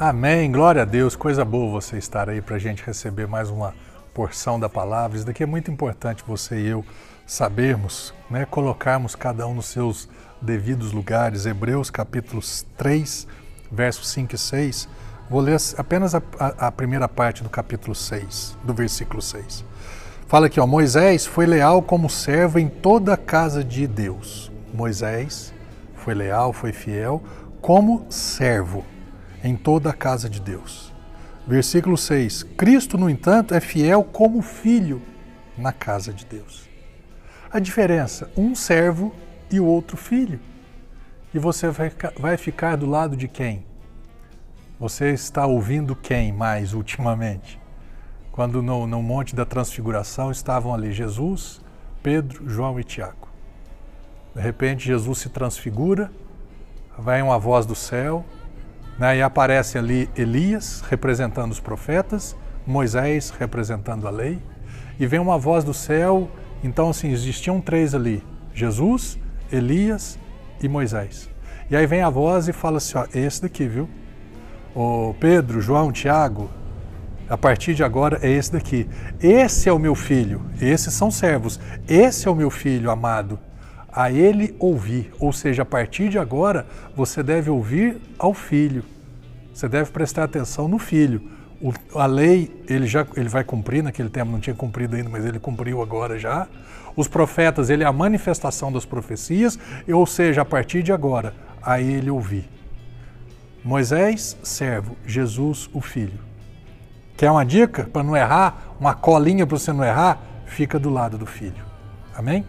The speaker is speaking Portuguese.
Amém. Glória a Deus. Coisa boa você estar aí para a gente receber mais uma porção da palavra. Isso daqui é muito importante você e eu sabermos, né? colocarmos cada um nos seus devidos lugares. Hebreus capítulo 3, versos 5 e 6. Vou ler apenas a, a, a primeira parte do capítulo 6, do versículo 6. Fala aqui, ó, Moisés foi leal como servo em toda a casa de Deus. Moisés foi leal, foi fiel como servo em toda a casa de Deus. Versículo 6: Cristo, no entanto, é fiel como filho na casa de Deus. A diferença: um servo e o outro filho. E você vai, ficar do lado de quem? Você está ouvindo quem mais ultimamente? Quando no, no Monte da Transfiguração estavam ali Jesus, Pedro, João e Tiago. De repente, Jesus se transfigura, vai uma voz do céu, né? E aparece ali Elias representando os profetas, Moisés representando a lei, e vem uma voz do céu. Então, assim, existiam três ali: Jesus, Elias e Moisés. E aí vem a voz e fala assim: ó, esse daqui, viu? O Pedro, João, Tiago, a partir de agora é esse daqui. Esse é o meu filho, esses são servos. Esse é o meu filho amado. A ele ouvir, ou seja, a partir de agora você deve ouvir ao filho. Você deve prestar atenção no filho. O, a lei ele já ele vai cumprir naquele tempo não tinha cumprido ainda, mas ele cumpriu agora já. Os profetas ele é a manifestação das profecias, ou seja, a partir de agora a ele ouvir. Moisés, servo, Jesus, o filho. Quer uma dica para não errar, uma colinha para você não errar? Fica do lado do filho. Amém?